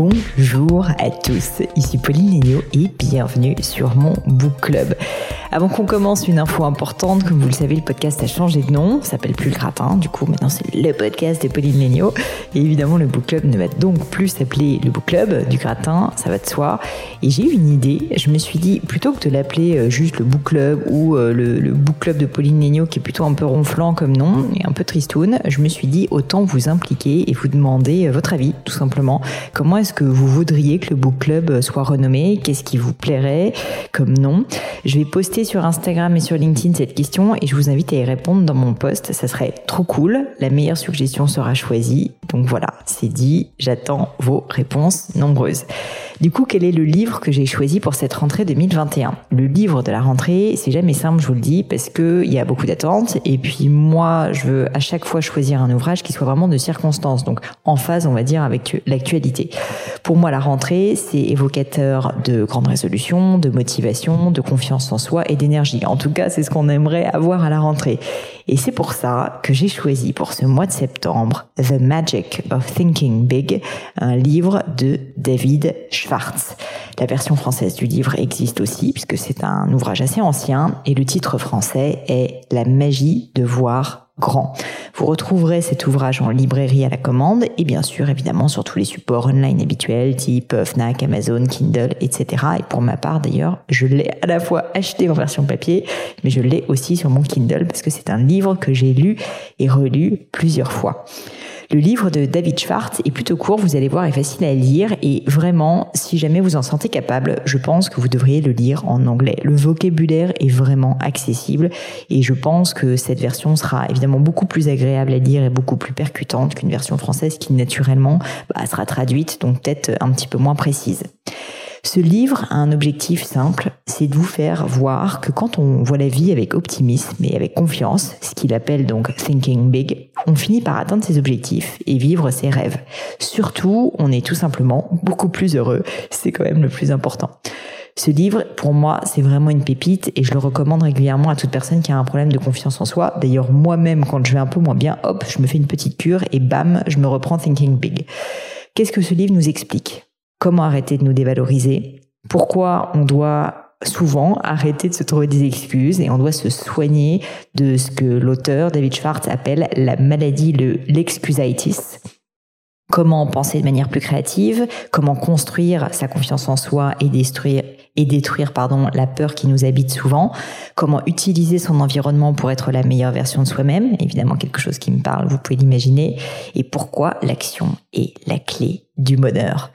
Bonjour à tous, ici Pauline Léniaud et bienvenue sur mon Book Club. Avant qu'on commence, une info importante, comme vous le savez, le podcast a changé de nom, s'appelle plus le gratin, du coup maintenant c'est le podcast de Pauline Léniaud. Et évidemment le Book Club ne va donc plus s'appeler le Book Club du gratin, ça va de soi. Et j'ai eu une idée, je me suis dit, plutôt que de l'appeler euh, juste le Book Club ou euh, le, Book Club de Pauline Léniaud qui est plutôt un peu ronflant comme nom et un peu tristoun, je me suis dit autant vous impliquer et vous demander euh, votre avis tout simplement. Comment est-ce que vous voudriez que le Book Club soit renommé? Qu'est-ce qui vous plairait comme nom? Je vais poster sur Instagram et sur LinkedIn cette question et je vous invite à y répondre dans mon post. Ça serait trop cool. La meilleure suggestion sera choisie. Donc voilà, c'est dit. J'attends vos réponses nombreuses. Du coup, quel est le livre que j'ai choisi pour cette rentrée 2021 Le livre de la rentrée, c'est jamais simple, je vous le dis, parce que il y a beaucoup d'attentes. Et puis moi, je veux à chaque fois choisir un ouvrage qui soit vraiment de circonstance, donc en phase, on va dire, avec l'actualité. Pour moi, la rentrée, c'est évocateur de grandes résolutions, de motivation, de confiance en soi et d'énergie. En tout cas, c'est ce qu'on aimerait avoir à la rentrée. Et c'est pour ça que j'ai choisi pour ce mois de septembre The Magic of Thinking Big, un livre de David Schwartz. La version française du livre existe aussi puisque c'est un ouvrage assez ancien et le titre français est La magie de voir grand. Vous retrouverez cet ouvrage en librairie à la commande et bien sûr évidemment sur tous les supports online habituels type Fnac, Amazon, Kindle, etc. Et pour ma part d'ailleurs, je l'ai à la fois acheté en version papier, mais je l'ai aussi sur mon Kindle parce que c'est un livre que j'ai lu et relu plusieurs fois. Le livre de David Schwartz est plutôt court, vous allez voir, est facile à lire et vraiment, si jamais vous en sentez capable, je pense que vous devriez le lire en anglais. Le vocabulaire est vraiment accessible et je pense que cette version sera évidemment beaucoup plus agréable à lire et beaucoup plus percutante qu'une version française qui naturellement bah, sera traduite, donc peut-être un petit peu moins précise. Ce livre a un objectif simple, c'est de vous faire voir que quand on voit la vie avec optimisme et avec confiance, ce qu'il appelle donc thinking big, on finit par atteindre ses objectifs et vivre ses rêves. Surtout, on est tout simplement beaucoup plus heureux, c'est quand même le plus important. Ce livre, pour moi, c'est vraiment une pépite et je le recommande régulièrement à toute personne qui a un problème de confiance en soi. D'ailleurs, moi-même, quand je vais un peu moins bien, hop, je me fais une petite cure et bam, je me reprends Thinking Big. Qu'est-ce que ce livre nous explique? Comment arrêter de nous dévaloriser? Pourquoi on doit souvent arrêter de se trouver des excuses et on doit se soigner de ce que l'auteur David Schwartz appelle la maladie, le l'excusitis. Comment penser de manière plus créative, comment construire sa confiance en soi et détruire et détruire pardon la peur qui nous habite souvent, comment utiliser son environnement pour être la meilleure version de soi-même, évidemment quelque chose qui me parle, vous pouvez l'imaginer, et pourquoi l'action est la clé du bonheur.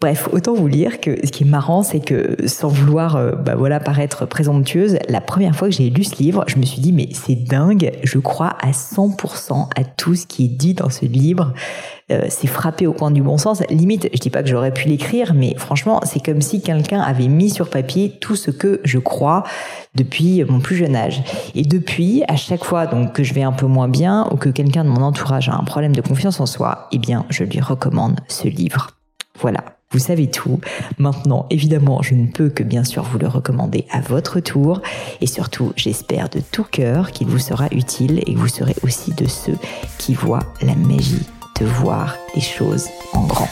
Bref, autant vous lire que ce qui est marrant, c'est que sans vouloir, euh, bah voilà, paraître présomptueuse, la première fois que j'ai lu ce livre, je me suis dit mais c'est dingue, je crois à 100% à tout ce qui est dit dans ce livre. Euh, c'est frappé au coin du bon sens. Limite, je dis pas que j'aurais pu l'écrire, mais franchement, c'est comme si quelqu'un avait mis sur papier tout ce que je crois depuis mon plus jeune âge. Et depuis, à chaque fois donc que je vais un peu moins bien ou que quelqu'un de mon entourage a un problème de confiance en soi, eh bien, je lui recommande ce livre. Voilà. Vous savez tout. Maintenant, évidemment, je ne peux que bien sûr vous le recommander à votre tour. Et surtout, j'espère de tout cœur qu'il vous sera utile et que vous serez aussi de ceux qui voient la magie de voir les choses en grand.